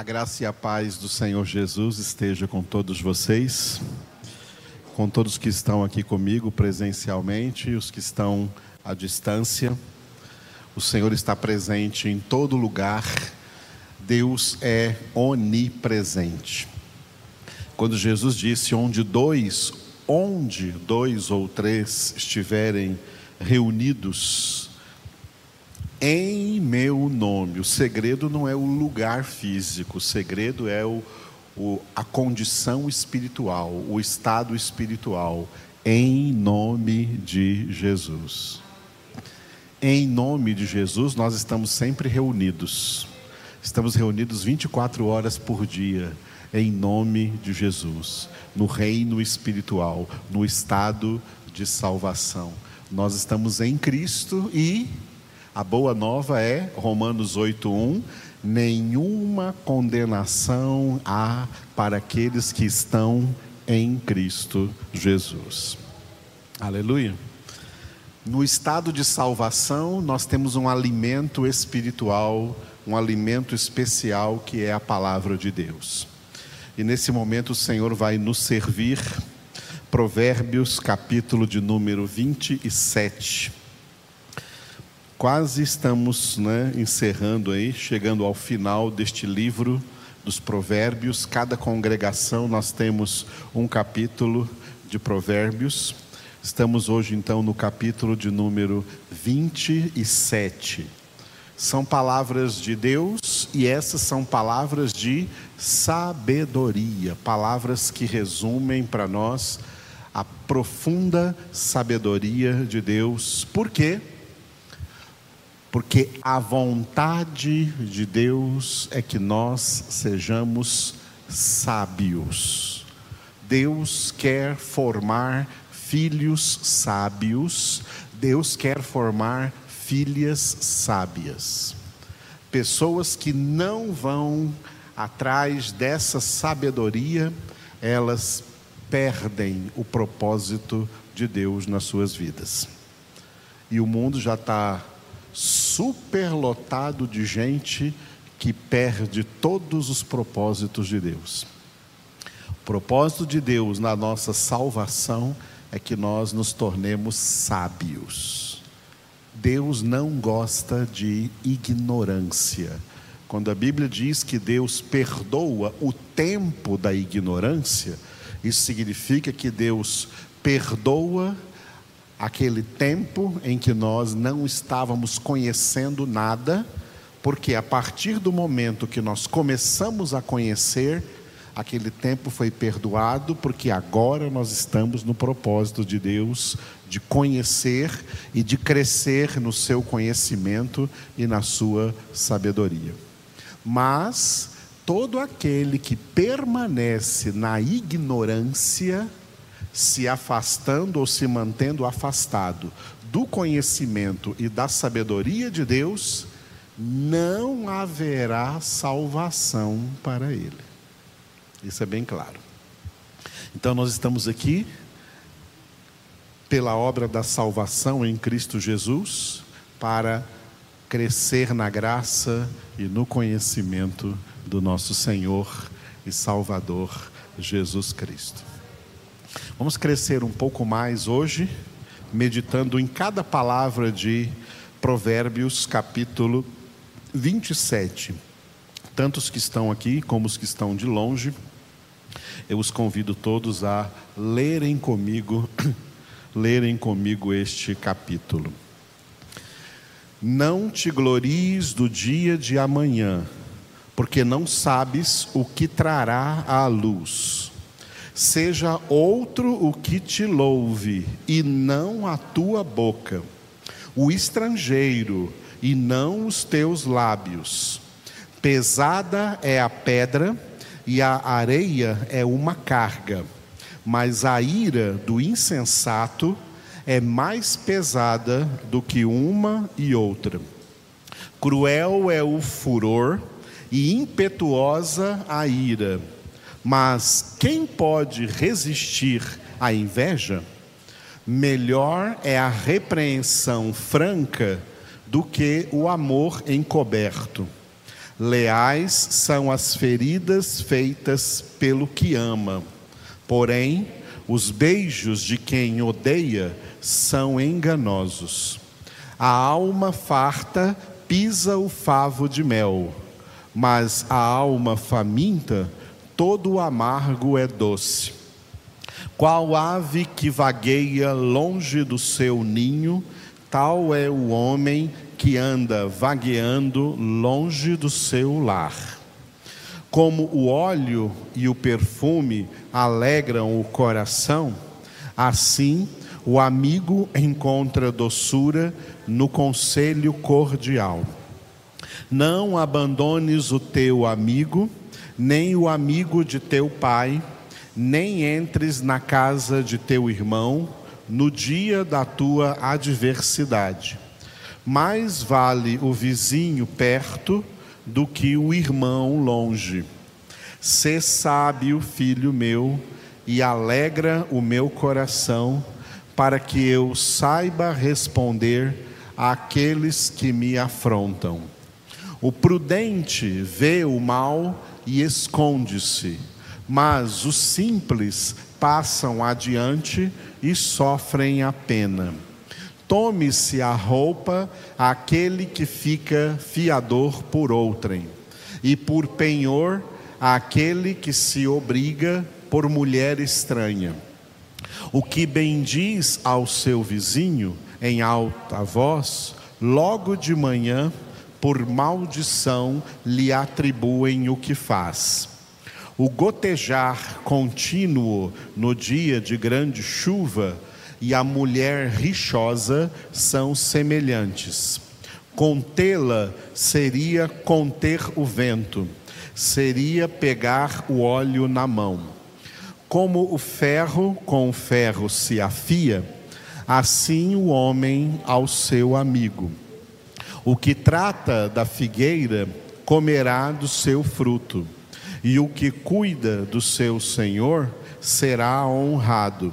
A graça e a paz do Senhor Jesus esteja com todos vocês, com todos que estão aqui comigo presencialmente os que estão à distância. O Senhor está presente em todo lugar. Deus é onipresente. Quando Jesus disse: "Onde dois, onde dois ou três estiverem reunidos em meu nome. O segredo não é o lugar físico, o segredo é o, o, a condição espiritual, o estado espiritual. Em nome de Jesus. Em nome de Jesus, nós estamos sempre reunidos. Estamos reunidos 24 horas por dia, em nome de Jesus, no reino espiritual, no estado de salvação. Nós estamos em Cristo e a boa nova é Romanos 8:1, nenhuma condenação há para aqueles que estão em Cristo Jesus. Aleluia. No estado de salvação, nós temos um alimento espiritual, um alimento especial que é a palavra de Deus. E nesse momento o Senhor vai nos servir Provérbios, capítulo de número 27 quase estamos né, encerrando aí, chegando ao final deste livro dos Provérbios. Cada congregação nós temos um capítulo de Provérbios. Estamos hoje então no capítulo de número 27. São palavras de Deus e essas são palavras de sabedoria, palavras que resumem para nós a profunda sabedoria de Deus. Por quê? porque a vontade de Deus é que nós sejamos sábios. Deus quer formar filhos sábios, Deus quer formar filhas sábias. Pessoas que não vão atrás dessa sabedoria, elas perdem o propósito de Deus nas suas vidas. E o mundo já está superlotado de gente que perde todos os propósitos de Deus. O propósito de Deus na nossa salvação é que nós nos tornemos sábios. Deus não gosta de ignorância. Quando a Bíblia diz que Deus perdoa o tempo da ignorância, isso significa que Deus perdoa aquele tempo em que nós não estávamos conhecendo nada, porque a partir do momento que nós começamos a conhecer, aquele tempo foi perdoado, porque agora nós estamos no propósito de Deus de conhecer e de crescer no seu conhecimento e na sua sabedoria. Mas todo aquele que permanece na ignorância, se afastando ou se mantendo afastado do conhecimento e da sabedoria de Deus, não haverá salvação para ele. Isso é bem claro. Então nós estamos aqui pela obra da salvação em Cristo Jesus para crescer na graça e no conhecimento do nosso Senhor e Salvador Jesus Cristo. Vamos crescer um pouco mais hoje, meditando em cada palavra de Provérbios, capítulo 27. Tanto os que estão aqui como os que estão de longe, eu os convido todos a lerem comigo, lerem comigo este capítulo. Não te glories do dia de amanhã, porque não sabes o que trará à luz seja outro o que te louve, e não a tua boca, o estrangeiro, e não os teus lábios. Pesada é a pedra, e a areia é uma carga, mas a ira do insensato é mais pesada do que uma e outra. Cruel é o furor, e impetuosa a ira mas quem pode resistir à inveja? Melhor é a repreensão franca do que o amor encoberto. Leais são as feridas feitas pelo que ama, porém, os beijos de quem odeia são enganosos. A alma farta pisa o favo de mel, mas a alma faminta, todo amargo é doce. Qual ave que vagueia longe do seu ninho, tal é o homem que anda vagueando longe do seu lar. Como o óleo e o perfume alegram o coração, assim o amigo encontra doçura no conselho cordial. Não abandones o teu amigo, nem o amigo de teu pai, nem entres na casa de teu irmão no dia da tua adversidade mais vale o vizinho perto do que o irmão longe. Sê sábio, filho meu, e alegra o meu coração, para que eu saiba responder àqueles que me afrontam. O prudente vê o mal e esconde-se, mas os simples passam adiante e sofrem a pena. Tome-se a roupa aquele que fica fiador por outrem, e por penhor aquele que se obriga por mulher estranha. O que bendiz ao seu vizinho em alta voz, logo de manhã, por maldição, lhe atribuem o que faz. O gotejar contínuo no dia de grande chuva, e a mulher rixosa são semelhantes. Contê-la seria conter o vento, seria pegar o óleo na mão. Como o ferro com o ferro se afia, assim o homem ao seu amigo. O que trata da figueira comerá do seu fruto, e o que cuida do seu senhor será honrado.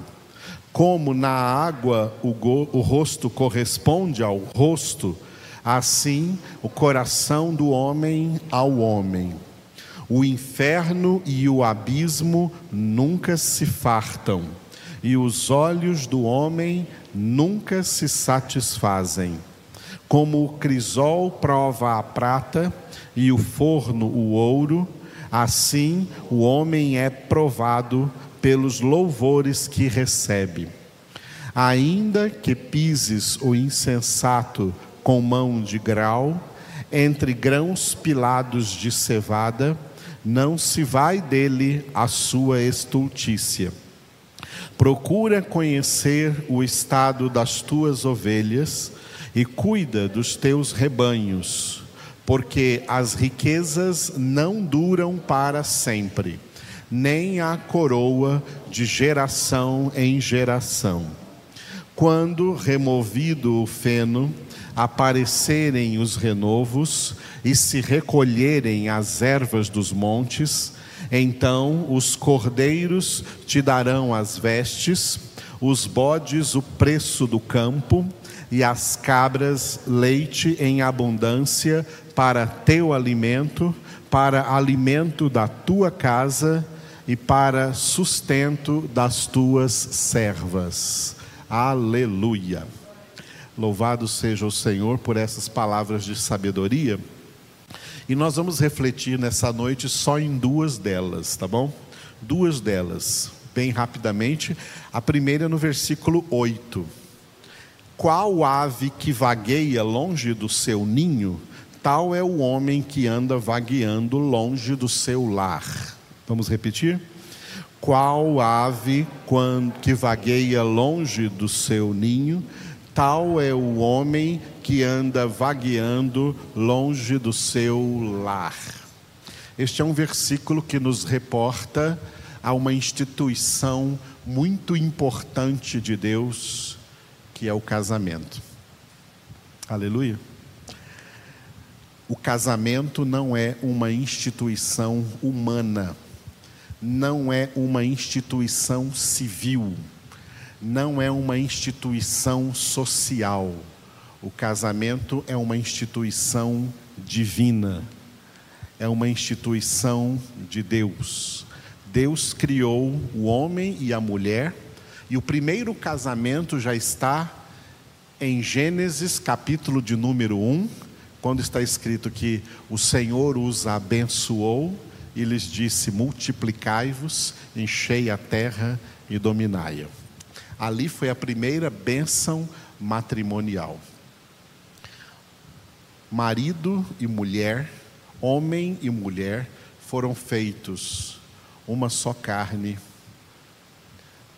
Como na água o, go, o rosto corresponde ao rosto, assim o coração do homem ao homem. O inferno e o abismo nunca se fartam, e os olhos do homem nunca se satisfazem. Como o crisol prova a prata e o forno o ouro, assim o homem é provado pelos louvores que recebe. Ainda que pises o insensato com mão de grau, entre grãos pilados de cevada, não se vai dele a sua estultícia. Procura conhecer o estado das tuas ovelhas e cuida dos teus rebanhos, porque as riquezas não duram para sempre nem a coroa de geração em geração. Quando removido o feno, aparecerem os renovos e se recolherem as ervas dos montes, então os cordeiros te darão as vestes, os bodes o preço do campo, e as cabras leite em abundância para teu alimento, para alimento da tua casa e para sustento das tuas servas. Aleluia. Louvado seja o Senhor por essas palavras de sabedoria. E nós vamos refletir nessa noite só em duas delas, tá bom? Duas delas, bem rapidamente. A primeira é no versículo 8. Qual ave que vagueia longe do seu ninho, tal é o homem que anda vagueando longe do seu lar. Vamos repetir? Qual ave que vagueia longe do seu ninho, tal é o homem que anda vagueando longe do seu lar. Este é um versículo que nos reporta a uma instituição muito importante de Deus, que é o casamento. Aleluia. O casamento não é uma instituição humana não é uma instituição civil, não é uma instituição social. O casamento é uma instituição divina. é uma instituição de Deus. Deus criou o homem e a mulher, e o primeiro casamento já está em Gênesis, capítulo de número 1, quando está escrito que o Senhor os abençoou e lhes disse: Multiplicai-vos, enchei a terra e dominai-a. Ali foi a primeira bênção matrimonial. Marido e mulher, homem e mulher, foram feitos uma só carne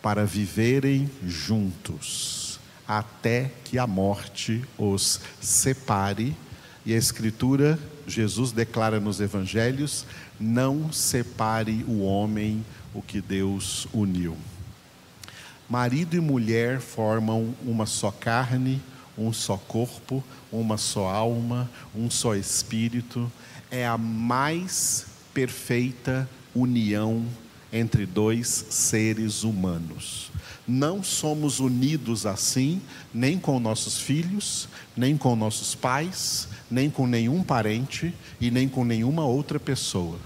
para viverem juntos, até que a morte os separe. E a Escritura, Jesus declara nos Evangelhos: não separe o homem o que Deus uniu. Marido e mulher formam uma só carne, um só corpo, uma só alma, um só espírito. É a mais perfeita união entre dois seres humanos. Não somos unidos assim, nem com nossos filhos, nem com nossos pais, nem com nenhum parente e nem com nenhuma outra pessoa.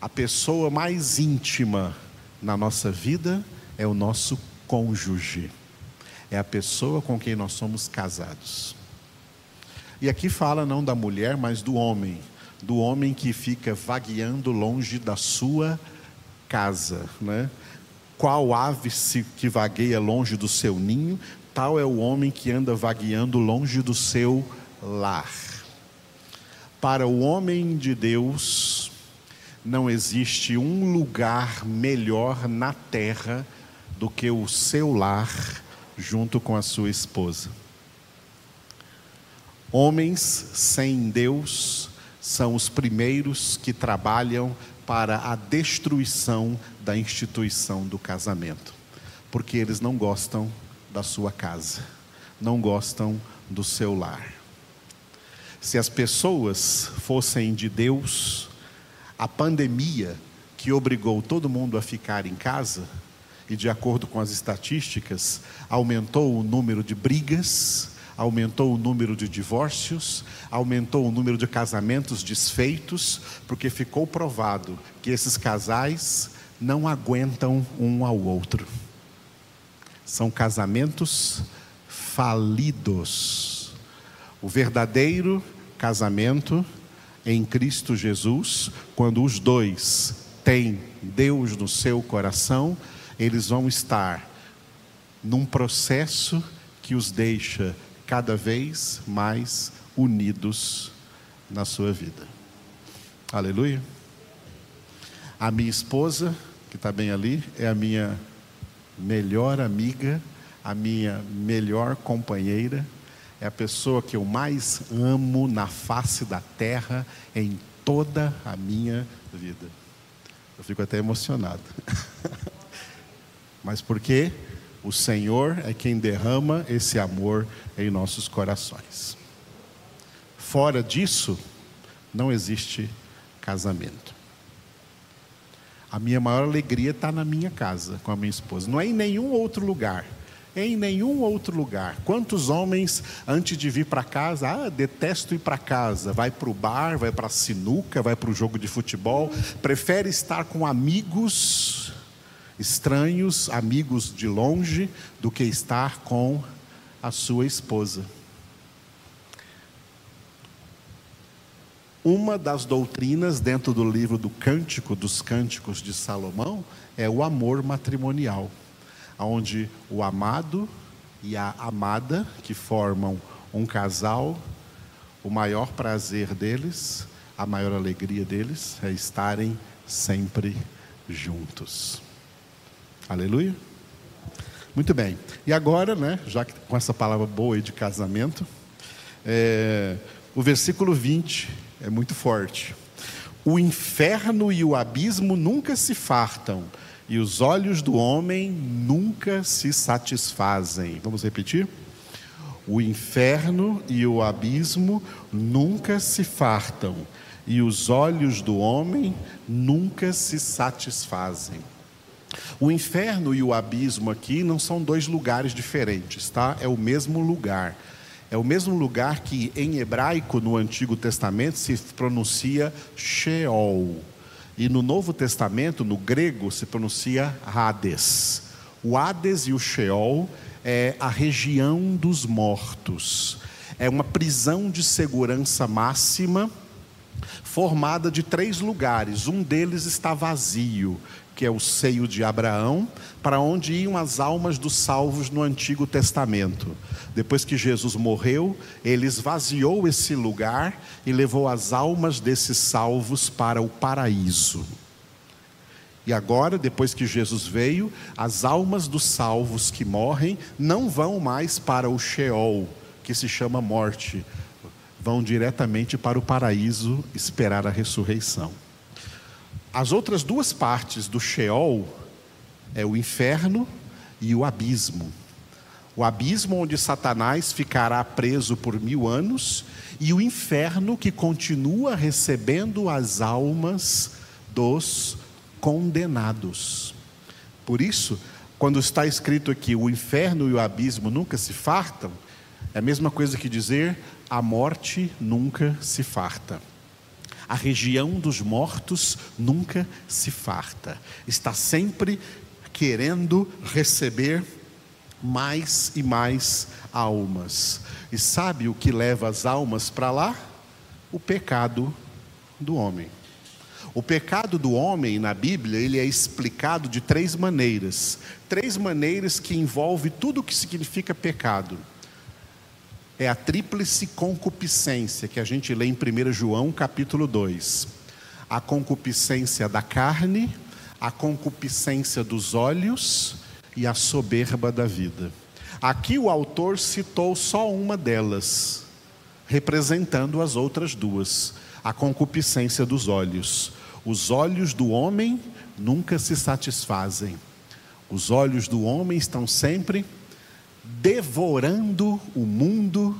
A pessoa mais íntima na nossa vida é o nosso cônjuge. É a pessoa com quem nós somos casados. E aqui fala não da mulher, mas do homem. Do homem que fica vagueando longe da sua casa. Né? Qual ave se, que vagueia longe do seu ninho, tal é o homem que anda vagueando longe do seu lar. Para o homem de Deus, não existe um lugar melhor na terra do que o seu lar junto com a sua esposa. Homens sem Deus são os primeiros que trabalham para a destruição da instituição do casamento, porque eles não gostam da sua casa, não gostam do seu lar. Se as pessoas fossem de Deus, a pandemia que obrigou todo mundo a ficar em casa, e de acordo com as estatísticas, aumentou o número de brigas, aumentou o número de divórcios, aumentou o número de casamentos desfeitos, porque ficou provado que esses casais não aguentam um ao outro. São casamentos falidos. O verdadeiro casamento em Cristo Jesus, quando os dois têm Deus no seu coração, eles vão estar num processo que os deixa cada vez mais unidos na sua vida. Aleluia. A minha esposa, que está bem ali, é a minha melhor amiga, a minha melhor companheira, é a pessoa que eu mais amo na face da terra em toda a minha vida. Eu fico até emocionado. mas porque o Senhor é quem derrama esse amor em nossos corações. Fora disso, não existe casamento. A minha maior alegria está na minha casa com a minha esposa, não é em nenhum outro lugar. É em nenhum outro lugar. Quantos homens, antes de vir para casa, ah, detesto ir para casa, vai para o bar, vai para a sinuca, vai para o jogo de futebol, prefere estar com amigos estranhos, amigos de longe, do que estar com a sua esposa. Uma das doutrinas dentro do livro do Cântico dos Cânticos de Salomão é o amor matrimonial, onde o amado e a amada, que formam um casal, o maior prazer deles, a maior alegria deles é estarem sempre juntos. Aleluia? Muito bem. E agora, né, já que com essa palavra boa de casamento, é, o versículo 20 é muito forte. O inferno e o abismo nunca se fartam, e os olhos do homem nunca se satisfazem. Vamos repetir? O inferno e o abismo nunca se fartam, e os olhos do homem nunca se satisfazem. O inferno e o abismo aqui não são dois lugares diferentes, tá? É o mesmo lugar. É o mesmo lugar que em hebraico no Antigo Testamento se pronuncia Sheol. E no Novo Testamento, no grego, se pronuncia Hades. O Hades e o Sheol é a região dos mortos. É uma prisão de segurança máxima formada de três lugares. Um deles está vazio, que é o seio de Abraão, para onde iam as almas dos salvos no Antigo Testamento. Depois que Jesus morreu, ele esvaziou esse lugar e levou as almas desses salvos para o paraíso. E agora, depois que Jesus veio, as almas dos salvos que morrem não vão mais para o Sheol, que se chama morte, vão diretamente para o paraíso esperar a ressurreição. As outras duas partes do Sheol é o inferno e o abismo. O abismo onde Satanás ficará preso por mil anos e o inferno que continua recebendo as almas dos condenados. Por isso, quando está escrito aqui o inferno e o abismo nunca se fartam, é a mesma coisa que dizer a morte nunca se farta. A região dos mortos nunca se farta, está sempre querendo receber mais e mais almas. E sabe o que leva as almas para lá? O pecado do homem. O pecado do homem na Bíblia, ele é explicado de três maneiras. Três maneiras que envolve tudo o que significa pecado é a tríplice concupiscência que a gente lê em 1 João capítulo 2. A concupiscência da carne, a concupiscência dos olhos e a soberba da vida. Aqui o autor citou só uma delas, representando as outras duas, a concupiscência dos olhos. Os olhos do homem nunca se satisfazem. Os olhos do homem estão sempre devorando o mundo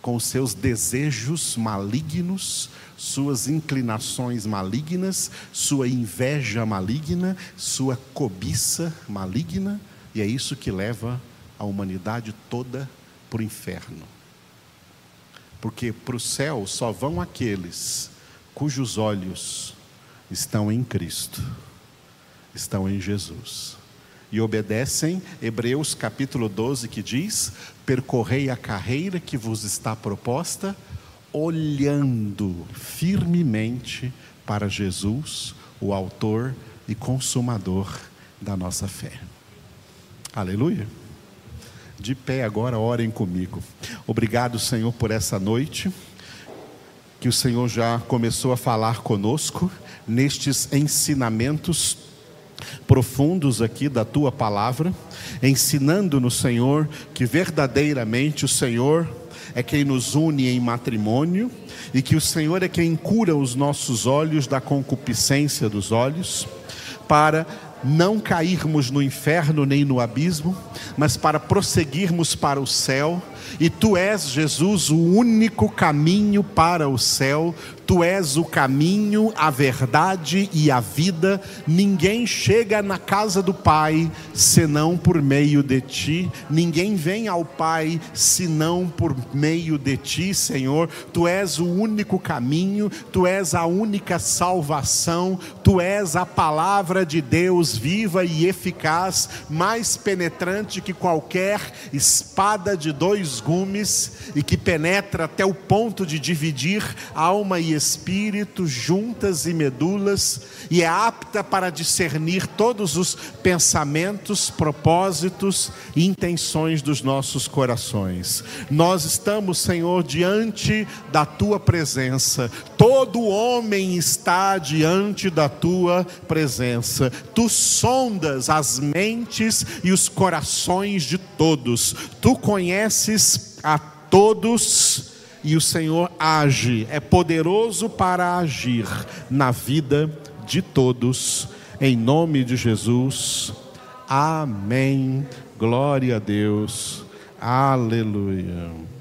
com seus desejos malignos, suas inclinações malignas, sua inveja maligna, sua cobiça maligna, e é isso que leva a humanidade toda para o inferno. Porque para o céu só vão aqueles cujos olhos estão em Cristo, estão em Jesus e obedecem Hebreus capítulo 12 que diz: percorrei a carreira que vos está proposta, olhando firmemente para Jesus, o Autor e Consumador da nossa fé. Aleluia. De pé agora, orem comigo. Obrigado, Senhor, por essa noite que o Senhor já começou a falar conosco nestes ensinamentos profundos aqui da tua palavra, ensinando-nos, Senhor, que verdadeiramente o Senhor é quem nos une em matrimônio e que o Senhor é quem cura os nossos olhos da concupiscência dos olhos, para não cairmos no inferno nem no abismo, mas para prosseguirmos para o céu e tu és, Jesus, o único caminho para o céu, tu és o caminho, a verdade e a vida. Ninguém chega na casa do Pai senão por meio de ti, ninguém vem ao Pai senão por meio de ti, Senhor. Tu és o único caminho, tu és a única salvação, tu és a palavra de Deus viva e eficaz, mais penetrante que qualquer espada de dois gumes e que penetra até o ponto de dividir alma e espírito, juntas e medulas, e é apta para discernir todos os pensamentos, propósitos e intenções dos nossos corações. Nós estamos, Senhor, diante da tua presença. Todo homem está diante da tua presença. Tu sondas as mentes e os corações de todos. Tu conheces a todos e o Senhor age, é poderoso para agir na vida de todos, em nome de Jesus. Amém. Glória a Deus. Aleluia.